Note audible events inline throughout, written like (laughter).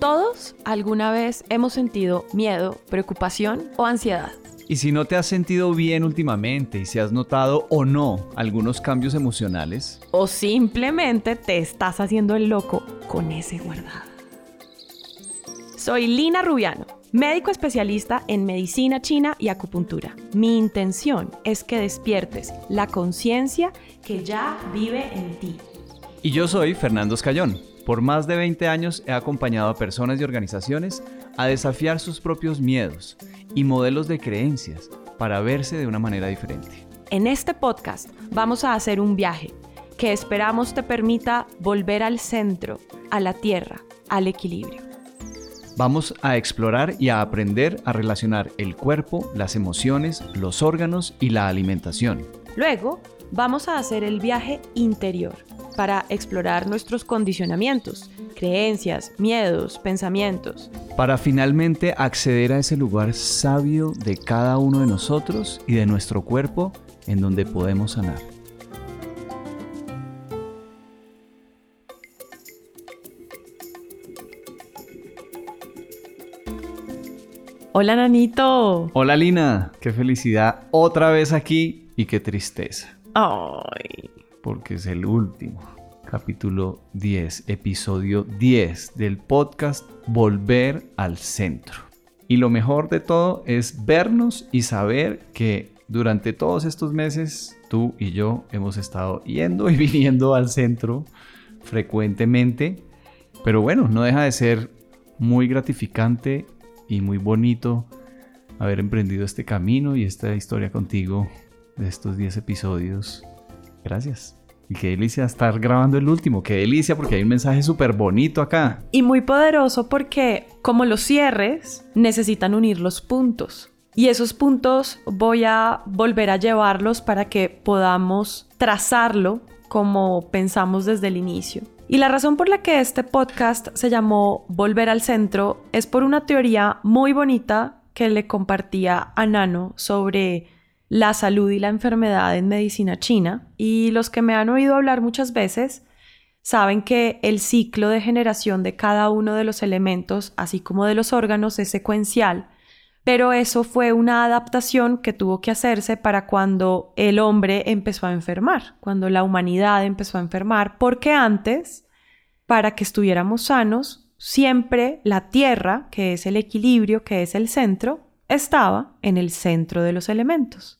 Todos alguna vez hemos sentido miedo, preocupación o ansiedad. Y si no te has sentido bien últimamente y si has notado o no algunos cambios emocionales. O simplemente te estás haciendo el loco con ese guardado. Soy Lina Rubiano, médico especialista en medicina china y acupuntura. Mi intención es que despiertes la conciencia que ya vive en ti. Y yo soy Fernando Escayón. Por más de 20 años he acompañado a personas y organizaciones a desafiar sus propios miedos y modelos de creencias para verse de una manera diferente. En este podcast vamos a hacer un viaje que esperamos te permita volver al centro, a la tierra, al equilibrio. Vamos a explorar y a aprender a relacionar el cuerpo, las emociones, los órganos y la alimentación. Luego, vamos a hacer el viaje interior para explorar nuestros condicionamientos, creencias, miedos, pensamientos. Para finalmente acceder a ese lugar sabio de cada uno de nosotros y de nuestro cuerpo en donde podemos sanar. Hola Nanito. Hola Lina, qué felicidad otra vez aquí y qué tristeza. Ay. Porque es el último. Capítulo 10, episodio 10 del podcast Volver al Centro. Y lo mejor de todo es vernos y saber que durante todos estos meses tú y yo hemos estado yendo y (laughs) viniendo al centro frecuentemente. Pero bueno, no deja de ser muy gratificante y muy bonito haber emprendido este camino y esta historia contigo de estos 10 episodios. Gracias. Y qué delicia estar grabando el último, qué delicia porque hay un mensaje súper bonito acá. Y muy poderoso porque como los cierres necesitan unir los puntos. Y esos puntos voy a volver a llevarlos para que podamos trazarlo como pensamos desde el inicio. Y la razón por la que este podcast se llamó Volver al Centro es por una teoría muy bonita que le compartía a Nano sobre la salud y la enfermedad en medicina china. Y los que me han oído hablar muchas veces saben que el ciclo de generación de cada uno de los elementos, así como de los órganos, es secuencial pero eso fue una adaptación que tuvo que hacerse para cuando el hombre empezó a enfermar, cuando la humanidad empezó a enfermar, porque antes, para que estuviéramos sanos, siempre la Tierra, que es el equilibrio, que es el centro, estaba en el centro de los elementos.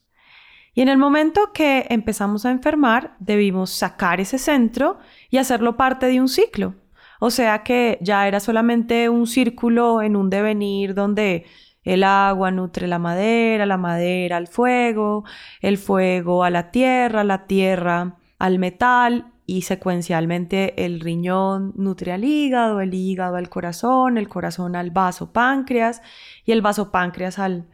Y en el momento que empezamos a enfermar, debimos sacar ese centro y hacerlo parte de un ciclo. O sea que ya era solamente un círculo en un devenir donde el agua nutre la madera, la madera al fuego, el fuego a la tierra, la tierra al metal y secuencialmente el riñón nutre al hígado, el hígado al corazón, el corazón al vaso páncreas y el vaso páncreas al,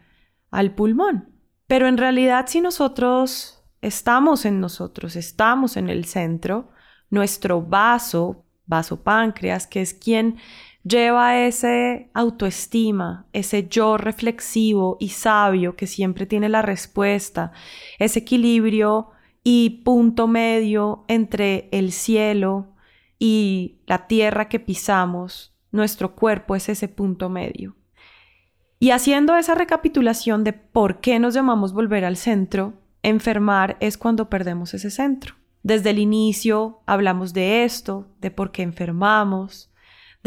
al pulmón. Pero en realidad si nosotros estamos en nosotros, estamos en el centro, nuestro vaso, vaso páncreas, que es quien lleva ese autoestima, ese yo reflexivo y sabio que siempre tiene la respuesta, ese equilibrio y punto medio entre el cielo y la tierra que pisamos, nuestro cuerpo es ese punto medio. Y haciendo esa recapitulación de por qué nos llamamos volver al centro, enfermar es cuando perdemos ese centro. Desde el inicio hablamos de esto, de por qué enfermamos,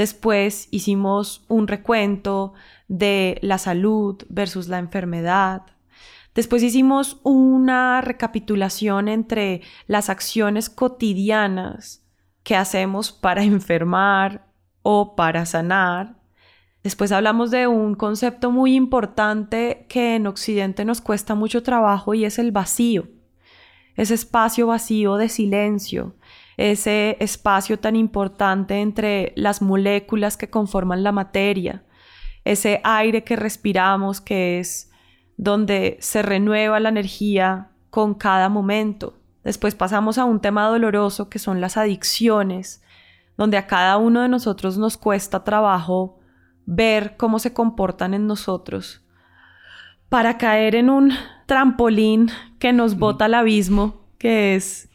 Después hicimos un recuento de la salud versus la enfermedad. Después hicimos una recapitulación entre las acciones cotidianas que hacemos para enfermar o para sanar. Después hablamos de un concepto muy importante que en Occidente nos cuesta mucho trabajo y es el vacío. Ese espacio vacío de silencio, ese espacio tan importante entre las moléculas que conforman la materia, ese aire que respiramos que es donde se renueva la energía con cada momento. Después pasamos a un tema doloroso que son las adicciones, donde a cada uno de nosotros nos cuesta trabajo ver cómo se comportan en nosotros para caer en un trampolín que nos bota al abismo, que es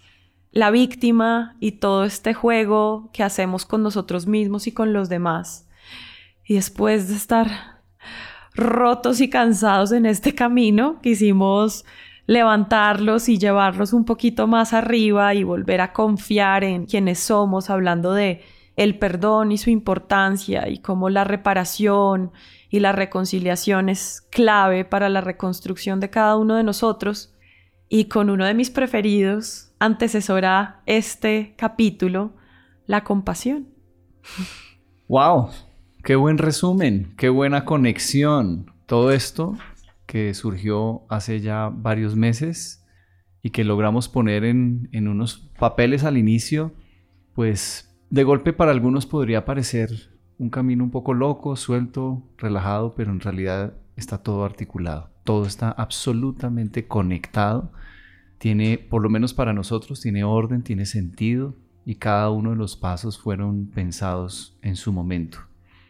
la víctima y todo este juego que hacemos con nosotros mismos y con los demás. Y después de estar rotos y cansados en este camino, quisimos levantarlos y llevarlos un poquito más arriba y volver a confiar en quienes somos, hablando de el perdón y su importancia y cómo la reparación y la reconciliación es clave para la reconstrucción de cada uno de nosotros. Y con uno de mis preferidos antecesora este capítulo, la compasión. ¡Wow! ¡Qué buen resumen! ¡Qué buena conexión! Todo esto que surgió hace ya varios meses y que logramos poner en, en unos papeles al inicio, pues de golpe para algunos podría parecer un camino un poco loco, suelto, relajado, pero en realidad está todo articulado, todo está absolutamente conectado, tiene, por lo menos para nosotros, tiene orden, tiene sentido y cada uno de los pasos fueron pensados en su momento.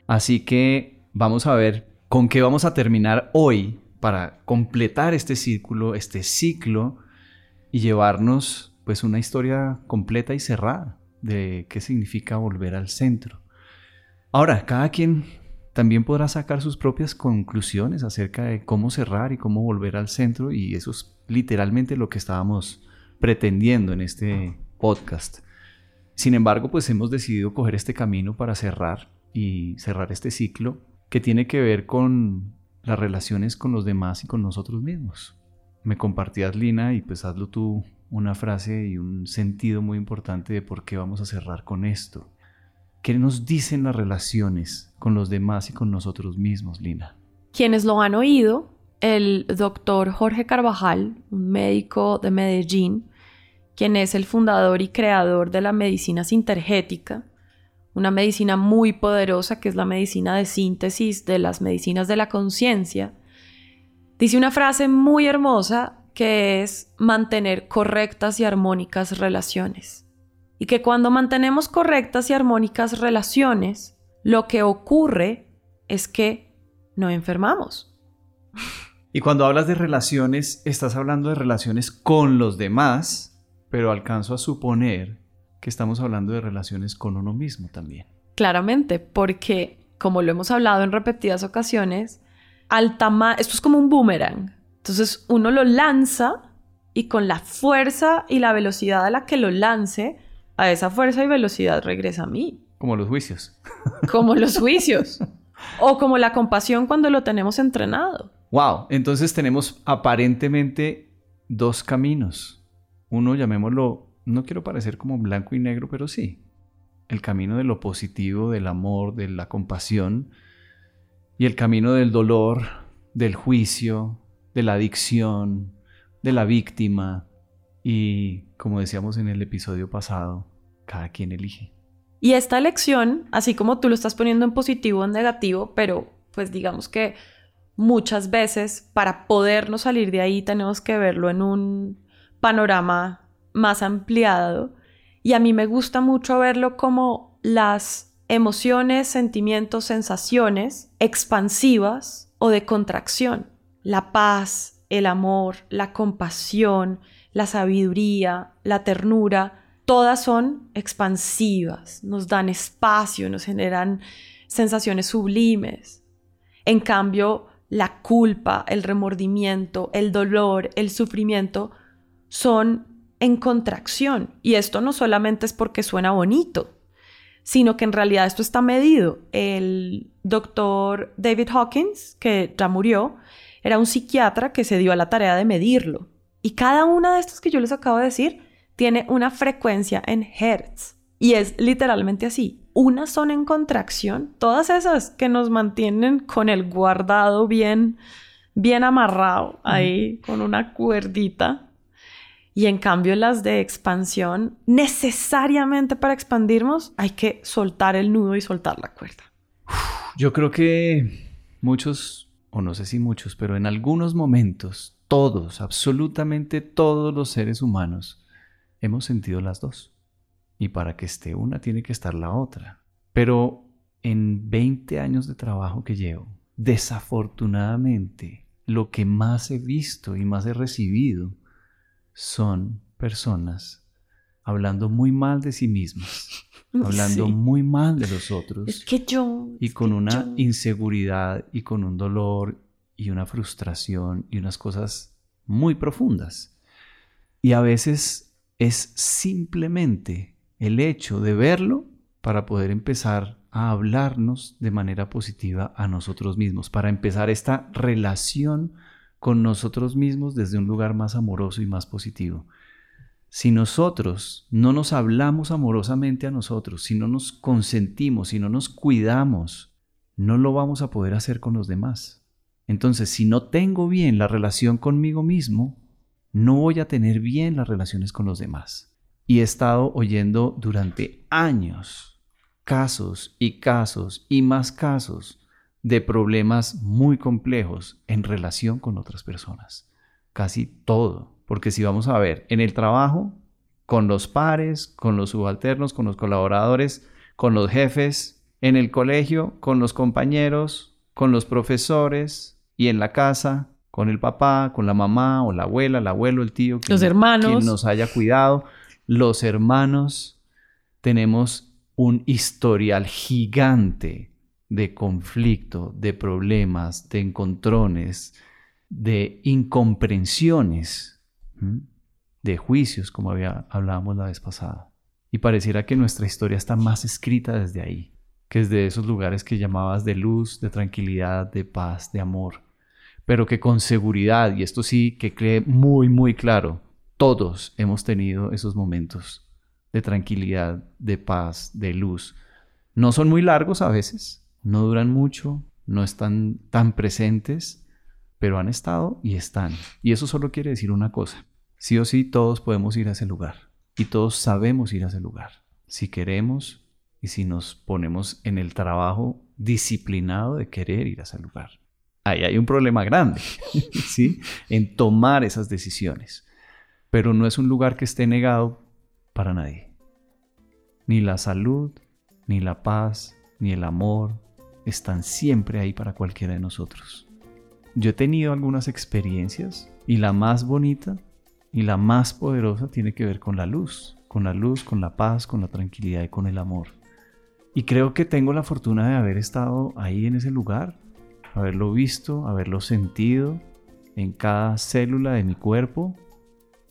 Así que vamos a ver con qué vamos a terminar hoy para completar este círculo, este ciclo y llevarnos pues una historia completa y cerrada de qué significa volver al centro. Ahora, cada quien también podrá sacar sus propias conclusiones acerca de cómo cerrar y cómo volver al centro y eso es literalmente lo que estábamos pretendiendo en este podcast. Sin embargo, pues hemos decidido coger este camino para cerrar y cerrar este ciclo que tiene que ver con las relaciones con los demás y con nosotros mismos. Me compartías, Lina, y pues hazlo tú una frase y un sentido muy importante de por qué vamos a cerrar con esto. ¿Qué nos dicen las relaciones con los demás y con nosotros mismos, Lina? Quienes lo han oído, el doctor Jorge Carvajal, un médico de Medellín, quien es el fundador y creador de la medicina sintergética, una medicina muy poderosa que es la medicina de síntesis de las medicinas de la conciencia, dice una frase muy hermosa que es mantener correctas y armónicas relaciones. Y que cuando mantenemos correctas y armónicas relaciones, lo que ocurre es que no enfermamos. Y cuando hablas de relaciones, estás hablando de relaciones con los demás, pero alcanzo a suponer que estamos hablando de relaciones con uno mismo también. Claramente, porque como lo hemos hablado en repetidas ocasiones, al esto es como un boomerang. Entonces uno lo lanza y con la fuerza y la velocidad a la que lo lance, a esa fuerza y velocidad regresa a mí. Como los juicios. Como los (laughs) juicios. o como la compasión cuando lo tenemos entrenado. Wow, entonces tenemos aparentemente dos caminos. Uno, llamémoslo, no quiero parecer como blanco y negro, pero sí. El camino de lo positivo, del amor, de la compasión. Y el camino del dolor, del juicio, de la adicción, de la víctima y, como decíamos en el episodio pasado, cada quien elige. Y esta elección, así como tú lo estás poniendo en positivo o en negativo, pero pues digamos que muchas veces para podernos salir de ahí tenemos que verlo en un panorama más ampliado. Y a mí me gusta mucho verlo como las emociones, sentimientos, sensaciones expansivas o de contracción la paz, el amor, la compasión, la sabiduría, la ternura, todas son expansivas, nos dan espacio, nos generan sensaciones sublimes. En cambio, la culpa, el remordimiento, el dolor, el sufrimiento son en contracción. Y esto no solamente es porque suena bonito, sino que en realidad esto está medido. El doctor David Hawkins, que ya murió, era un psiquiatra que se dio a la tarea de medirlo. Y cada una de estas que yo les acabo de decir tiene una frecuencia en hertz. Y es literalmente así. Unas son en contracción, todas esas que nos mantienen con el guardado bien, bien amarrado ahí, con una cuerdita. Y en cambio las de expansión, necesariamente para expandirnos, hay que soltar el nudo y soltar la cuerda. Yo creo que muchos o no sé si muchos, pero en algunos momentos, todos, absolutamente todos los seres humanos, hemos sentido las dos. Y para que esté una, tiene que estar la otra. Pero en 20 años de trabajo que llevo, desafortunadamente, lo que más he visto y más he recibido son personas hablando muy mal de sí mismas (laughs) hablando Sí. muy mal de los otros Es que yo. y con una yo. inseguridad y con un dolor y una frustración y unas cosas muy profundas. Y a veces es simplemente el hecho de verlo para poder empezar a hablarnos de manera positiva a nosotros mismos, para empezar esta relación con nosotros mismos desde un lugar más amoroso y más positivo. Si nosotros no nos hablamos amorosamente a nosotros, si no nos consentimos, si no nos cuidamos, no lo vamos a poder hacer con los demás. Entonces, si no tengo bien la relación conmigo mismo, no voy a tener bien las relaciones con los demás. Y he estado oyendo durante años casos y casos y más casos de problemas muy complejos en relación con otras personas. Casi todo. Porque si vamos a ver, en el trabajo, con los pares, con los subalternos, con los colaboradores, con los jefes, en el colegio, con los compañeros, con los profesores y en la casa, con el papá, con la mamá o la abuela, el abuelo, el tío, quien- Los hermanos. quien nos haya cuidado, los hermanos, tenemos un historial gigante de conflicto, de problemas, de encontrones, de incomprensiones, de juicios, como había, hablábamos la vez pasada. Y pareciera que nuestra historia está más escrita desde ahí, que desde esos lugares que llamabas de luz, de tranquilidad, de paz, de amor. Pero que con seguridad, y esto sí que cree muy, muy claro, todos hemos tenido esos momentos de tranquilidad, de paz, de luz. No son muy largos a veces, no duran mucho, no están tan presentes, pero han estado y están. Y eso solo quiere decir una cosa. Sí o sí todos podemos ir a ese lugar y todos sabemos ir a ese lugar. Si queremos y si nos ponemos en el trabajo disciplinado de querer ir a ese lugar. Ahí hay un problema grande, (laughs) ¿sí? En tomar esas decisiones. Pero no es un lugar que esté negado para nadie. Ni la salud, ni la paz, ni el amor están siempre ahí para cualquiera de nosotros. Yo he tenido algunas experiencias y la más bonita y la más poderosa tiene que ver con la luz, con la luz, con la paz, con la tranquilidad y con el amor. Y creo que tengo la fortuna de haber estado ahí en ese lugar, haberlo visto, haberlo sentido en cada célula de mi cuerpo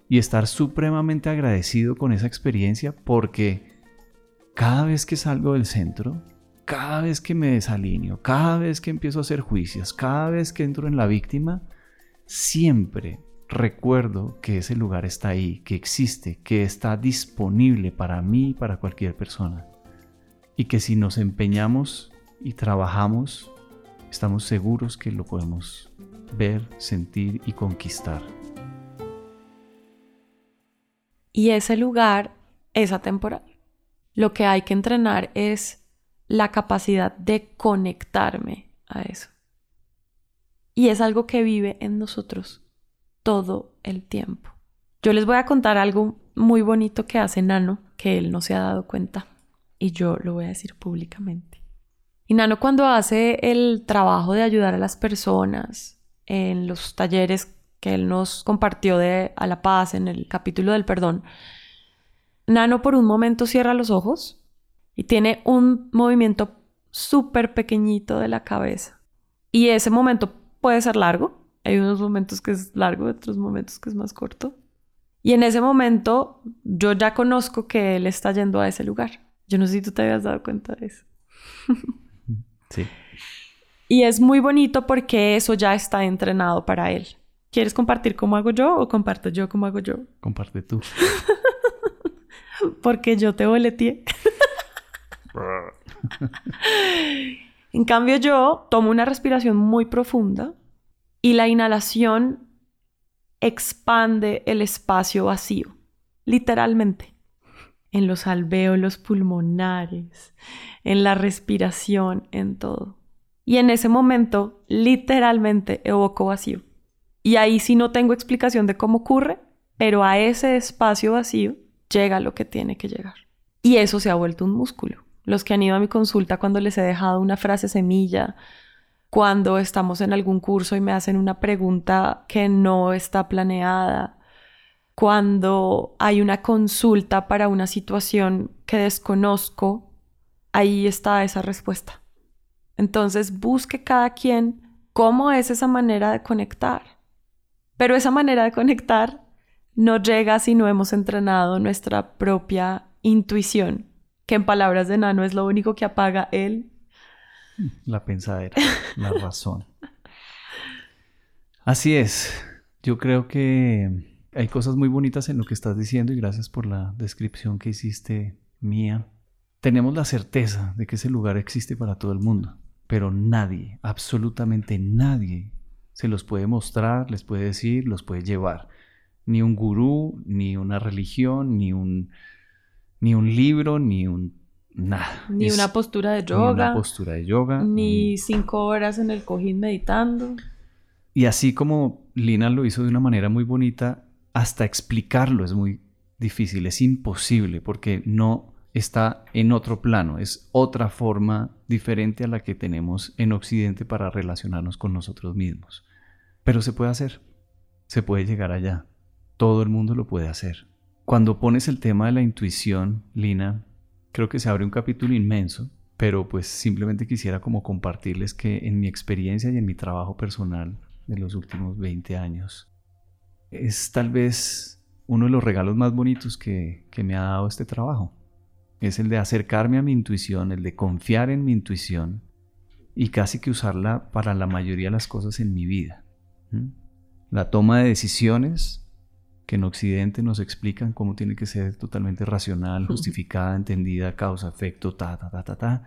y estar supremamente agradecido con esa experiencia porque cada vez que salgo del centro, cada vez que me desalineo, cada vez que empiezo a hacer juicios, cada vez que entro en la víctima, siempre recuerdo que ese lugar está ahí, que existe, que está disponible para mí y para cualquier persona. Y que si nos empeñamos y trabajamos, estamos seguros que lo podemos ver, sentir y conquistar. Y ese lugar es atemporal. Lo que hay que entrenar es la capacidad de conectarme a eso. Y es algo que vive en nosotros todo el tiempo. Yo les voy a contar algo muy bonito que hace Nano, que él no se ha dado cuenta, y yo lo voy a decir públicamente. Y Nano cuando hace el trabajo de ayudar a las personas en los talleres que él nos compartió de A la Paz en el capítulo del perdón, Nano por un momento cierra los ojos y tiene un movimiento súper pequeñito de la cabeza. Y ese momento puede ser largo. Hay unos momentos que es largo, otros momentos que es más corto. Y en ese momento yo ya conozco que él está yendo a ese lugar. Yo no sé si tú te habías dado cuenta de eso. Sí. Y es muy bonito porque eso ya está entrenado para él. ¿Quieres compartir cómo hago yo o comparto yo cómo hago yo? Comparte tú. (laughs) Porque yo te boleteé. En cambio, yo tomo una respiración muy profunda y la inhalación expande el espacio vacío, literalmente, en los alvéolos pulmonares, en la respiración, en todo. Y en ese momento, literalmente, evoco vacío. Y ahí sí no tengo explicación de cómo ocurre, pero a ese espacio vacío llega lo que tiene que llegar. Y eso se ha vuelto un músculo. Los que han ido a mi consulta cuando les he dejado una frase semilla, cuando estamos en algún curso y me hacen una pregunta que no está planeada, cuando hay una consulta para una situación que desconozco, ahí está esa respuesta. Entonces busque cada quien cómo es esa manera de conectar. Pero esa manera de conectar no llega si no hemos entrenado nuestra propia intuición, que en palabras de Nano es lo único que apaga él. La pensadera, la razón. Así es. Yo creo que hay cosas muy bonitas en lo que estás diciendo y gracias por la descripción que hiciste mía. Tenemos la certeza de que ese lugar existe para todo el mundo, pero nadie, absolutamente nadie, se los puede mostrar, les puede decir, los puede llevar. Ni un gurú, ni una religión, ni un, ni un libro, ni un nada. Ni una postura de yoga. Ni una postura de yoga. Ni cinco horas en el cojín meditando. Y así como Lina lo hizo de una manera muy bonita, hasta explicarlo es muy difícil, es imposible, porque no está en otro plano, es otra forma diferente a la que tenemos en Occidente para relacionarnos con nosotros mismos. Pero se puede hacer, se puede llegar allá, todo el mundo lo puede hacer. Cuando pones el tema de la intuición, Lina, creo que se abre un capítulo inmenso, pero pues simplemente quisiera como compartirles que en mi experiencia y en mi trabajo personal de los últimos 20 años, es tal vez uno de los regalos más bonitos que, que me ha dado este trabajo es el de acercarme a mi intuición, el de confiar en mi intuición y casi que usarla para la mayoría de las cosas en mi vida. La toma de decisiones que en Occidente nos explican cómo tiene que ser totalmente racional, justificada, entendida, causa, efecto, ta, ta, ta, ta, ta.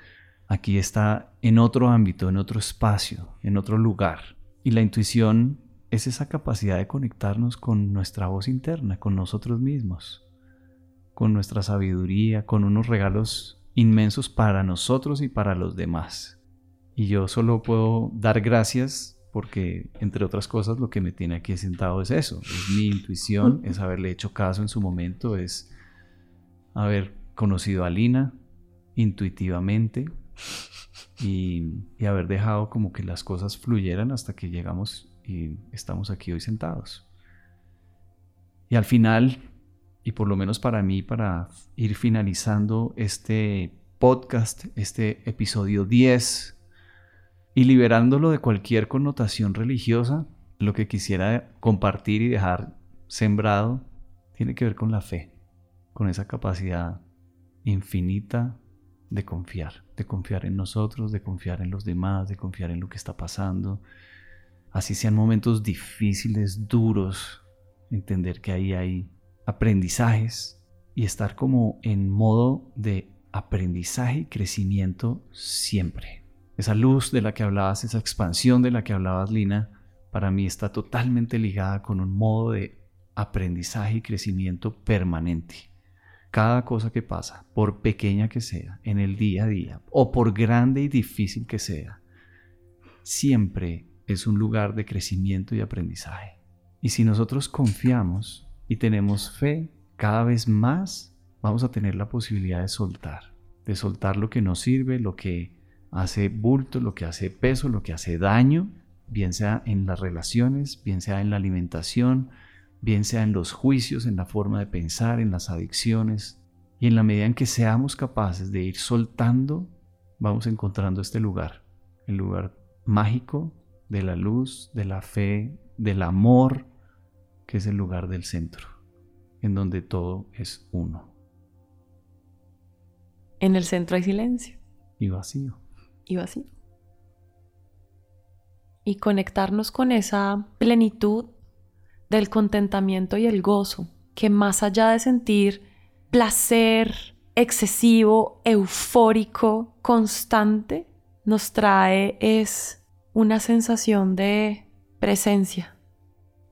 Aquí está en otro ámbito, en otro espacio, en otro lugar. Y la intuición es esa capacidad de conectarnos con nuestra voz interna, con nosotros mismos con nuestra sabiduría, con unos regalos inmensos para nosotros y para los demás. Y yo solo puedo dar gracias porque, entre otras cosas, lo que me tiene aquí sentado es eso, es mi intuición, es haberle hecho caso en su momento, es haber conocido a Lina intuitivamente y, y haber dejado como que las cosas fluyeran hasta que llegamos y estamos aquí hoy sentados. Y al final y por lo menos para mí, para ir finalizando este podcast, este episodio 10, y liberándolo de cualquier connotación religiosa, lo que quisiera compartir y dejar sembrado tiene que ver con la fe, con esa capacidad infinita de confiar, de confiar en nosotros, de confiar en los demás, de confiar en lo que está pasando. Así sean momentos difíciles, duros, entender que ahí hay aprendizajes y estar como en modo de aprendizaje y crecimiento siempre. Esa luz de la que hablabas, esa expansión de la que hablabas, Lina, para mí está totalmente ligada con un modo de aprendizaje y crecimiento permanente. Cada cosa que pasa, por pequeña que sea, en el día a día, o por grande y difícil que sea, siempre es un lugar de crecimiento y aprendizaje. Y si nosotros confiamos y tenemos fe, cada vez más vamos a tener la posibilidad de soltar, de soltar lo que nos sirve, lo que hace bulto, lo que hace peso, lo que hace daño, bien sea en las relaciones, bien sea en la alimentación, bien sea en los juicios, en la forma de pensar, en las adicciones. Y en la medida en que seamos capaces de ir soltando, vamos encontrando este lugar, el lugar mágico de la luz, de la fe, del amor, que es el lugar del centro, en donde todo es uno. En el centro hay silencio. Y vacío. Y vacío. Y conectarnos con esa plenitud del contentamiento y el gozo, que más allá de sentir placer excesivo, eufórico, constante, nos trae es una sensación de presencia,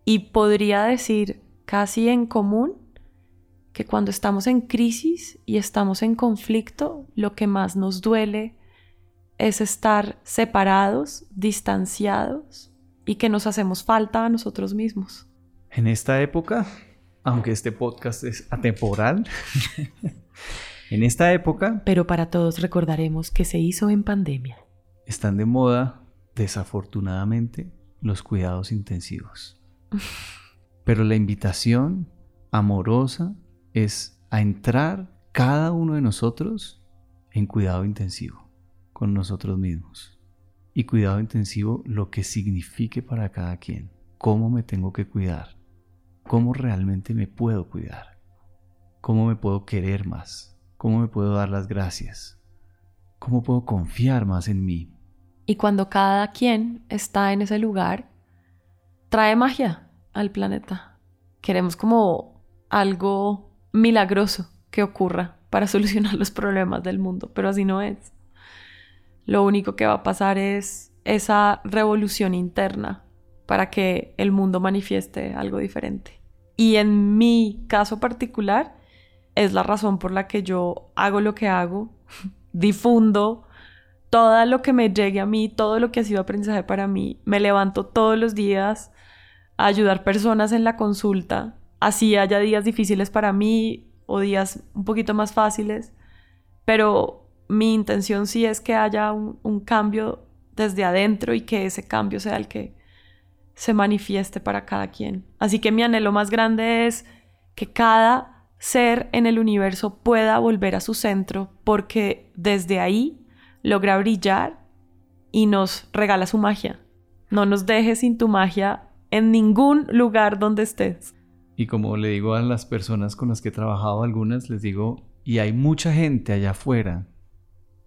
y podría decir casi en común que cuando estamos en crisis y estamos en conflicto, lo que más nos duele es estar separados, distanciados y que nos hacemos falta a nosotros mismos. En esta época, aunque este podcast es atemporal, (laughs) en esta época... Pero para todos recordaremos que se hizo en pandemia. Están de moda, desafortunadamente, los cuidados intensivos. (laughs) Pero la invitación amorosa es a entrar cada uno de nosotros en cuidado intensivo con nosotros mismos. Y cuidado intensivo lo que signifique para cada quien. Cómo me tengo que cuidar. Cómo realmente me puedo cuidar. Cómo me puedo querer más. Cómo me puedo dar las gracias. Cómo puedo confiar más en mí. Y cuando cada quien está en ese lugar, trae magia al planeta. Queremos como algo milagroso que ocurra para (laughs) solucionar los problemas del mundo, pero así no es. Lo único que va a pasar es esa revolución interna para que el mundo manifieste algo diferente. Y en mi caso particular, es la razón por la que yo hago lo que hago, (laughs) difundo todo lo que me llegue a mí, todo lo que ha sido aprendizaje para mí. Me levanto todos los días a ayudar personas en la consulta, así haya días difíciles para mí o días un poquito más fáciles, pero mi intención sí es que haya un, cambio desde adentro y que ese cambio sea el que se manifieste para cada quien. Así que mi anhelo más grande es que cada ser en el universo pueda volver a su centro porque desde ahí logra brillar y nos regala su magia. No nos dejes sin tu magia en ningún lugar donde estés. Y como le digo a las personas con las que he trabajado, algunas les digo, y hay mucha gente allá afuera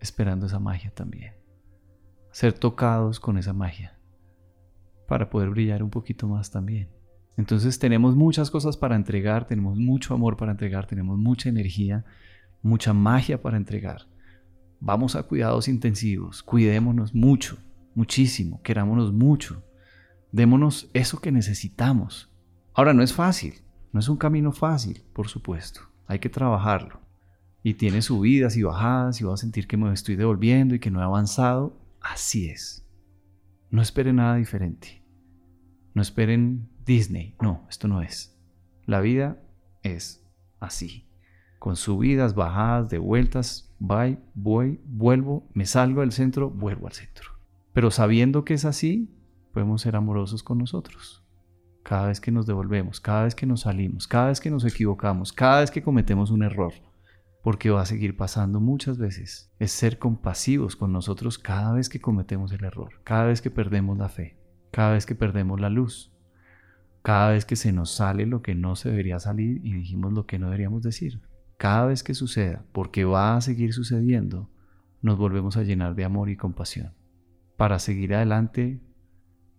esperando esa magia también. Ser tocados con esa magia para poder brillar un poquito más también. Entonces tenemos muchas cosas para entregar, tenemos mucho amor para entregar, tenemos mucha energía, mucha magia para entregar. Vamos a cuidados intensivos, cuidémonos mucho, muchísimo, querámonos mucho, démonos eso que necesitamos Ahora, no es fácil, no es un camino fácil, por supuesto, hay que trabajarlo. Y tiene subidas y bajadas y voy a sentir que me estoy devolviendo y que no he avanzado. Así es. No esperen nada diferente. No esperen Disney. No, esto no es. La vida es así. Con subidas, bajadas, de vueltas, voy, voy, vuelvo, me salgo del centro, vuelvo al centro. Pero sabiendo que es así, podemos ser amorosos con nosotros cada vez que nos devolvemos, cada vez que nos salimos, cada vez que nos equivocamos, cada vez que cometemos un error, porque va a seguir pasando muchas veces, es ser compasivos con nosotros cada vez que cometemos el error, cada vez que perdemos la fe, cada vez que perdemos la luz, cada vez que se nos sale lo que no se debería salir y dijimos lo que no deberíamos decir. Cada vez que suceda, porque va a seguir sucediendo, nos volvemos a llenar de amor y compasión para seguir adelante,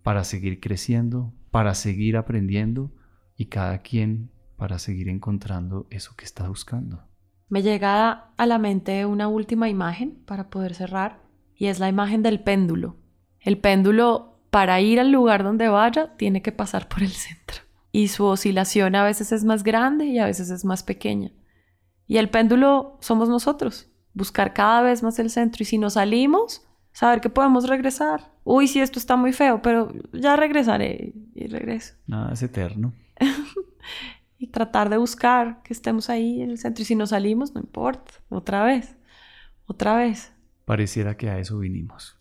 para seguir creciendo, para seguir aprendiendo y cada quien para seguir encontrando eso que está buscando. Me llega a la mente una última imagen para poder cerrar y es la imagen del péndulo. El péndulo para ir al lugar donde vaya tiene que pasar por el centro y su oscilación a veces es más grande y a veces es más pequeña. Y el péndulo somos nosotros, buscar cada vez más el centro y si nos salimos, saber que podemos regresar. Uy, sí, esto está muy feo, pero ya regresaré y regreso. Nada es eterno. (laughs) y tratar de buscar que estemos ahí en el centro. Y si nos salimos, no importa. Otra vez. Otra vez. Pareciera que a eso vinimos.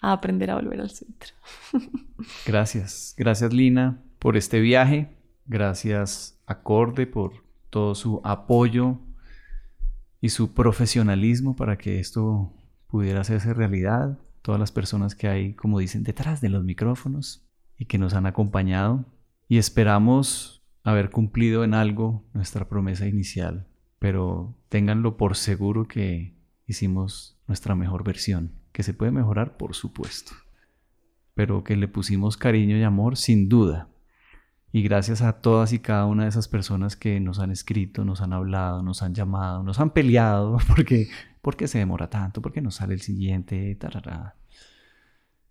A aprender a volver al centro. (laughs) Gracias. Gracias, Lina, por este viaje. Gracias, Acorde, por todo su apoyo y su profesionalismo para que esto pudiera hacerse realidad, todas las personas que hay, como dicen, detrás de los micrófonos y que nos han acompañado. Y esperamos haber cumplido en algo nuestra promesa inicial, pero ténganlo por seguro que hicimos nuestra mejor versión, que se puede mejorar, por supuesto, pero que le pusimos cariño y amor sin duda. Y gracias a todas y cada una de esas personas que nos han escrito, nos han hablado, nos han llamado, nos han peleado, (laughs) porque ¿por qué se demora tanto? ¿Por qué no sale el siguiente?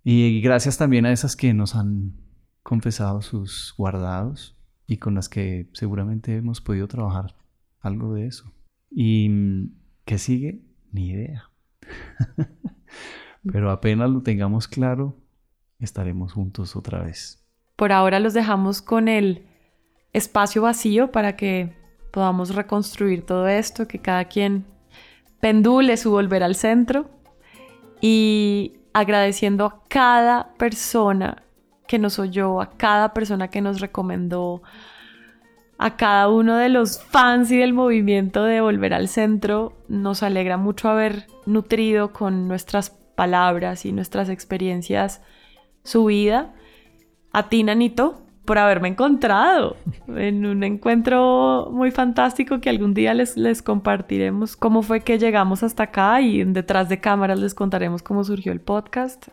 Y gracias también a esas que nos han confesado sus guardados y con las que seguramente hemos podido trabajar algo de eso. ¿Y qué sigue? Ni idea. (laughs) Pero apenas lo tengamos claro, estaremos juntos otra vez. Por ahora los dejamos con el espacio vacío para que podamos reconstruir todo esto, que cada quien pendule su volver al centro y agradeciendo a cada persona que nos oyó, a cada persona que nos recomendó, a cada uno de los fans y del movimiento de Volver al Centro. Nos alegra mucho haber nutrido con nuestras palabras y nuestras experiencias su vida. A ti, Nanito, por haberme encontrado en un encuentro muy fantástico que algún día les, les compartiremos cómo fue que llegamos hasta acá y detrás de cámaras les contaremos cómo surgió el podcast.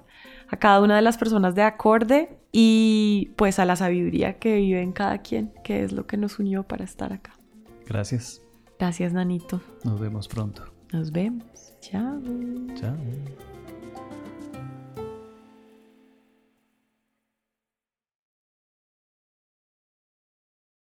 A cada una de las personas de acorde y pues a la sabiduría que vive en cada quien, que es lo que nos unió para estar acá. Gracias. Gracias, Nanito. Nos vemos pronto. Nos vemos. Chao. Chao.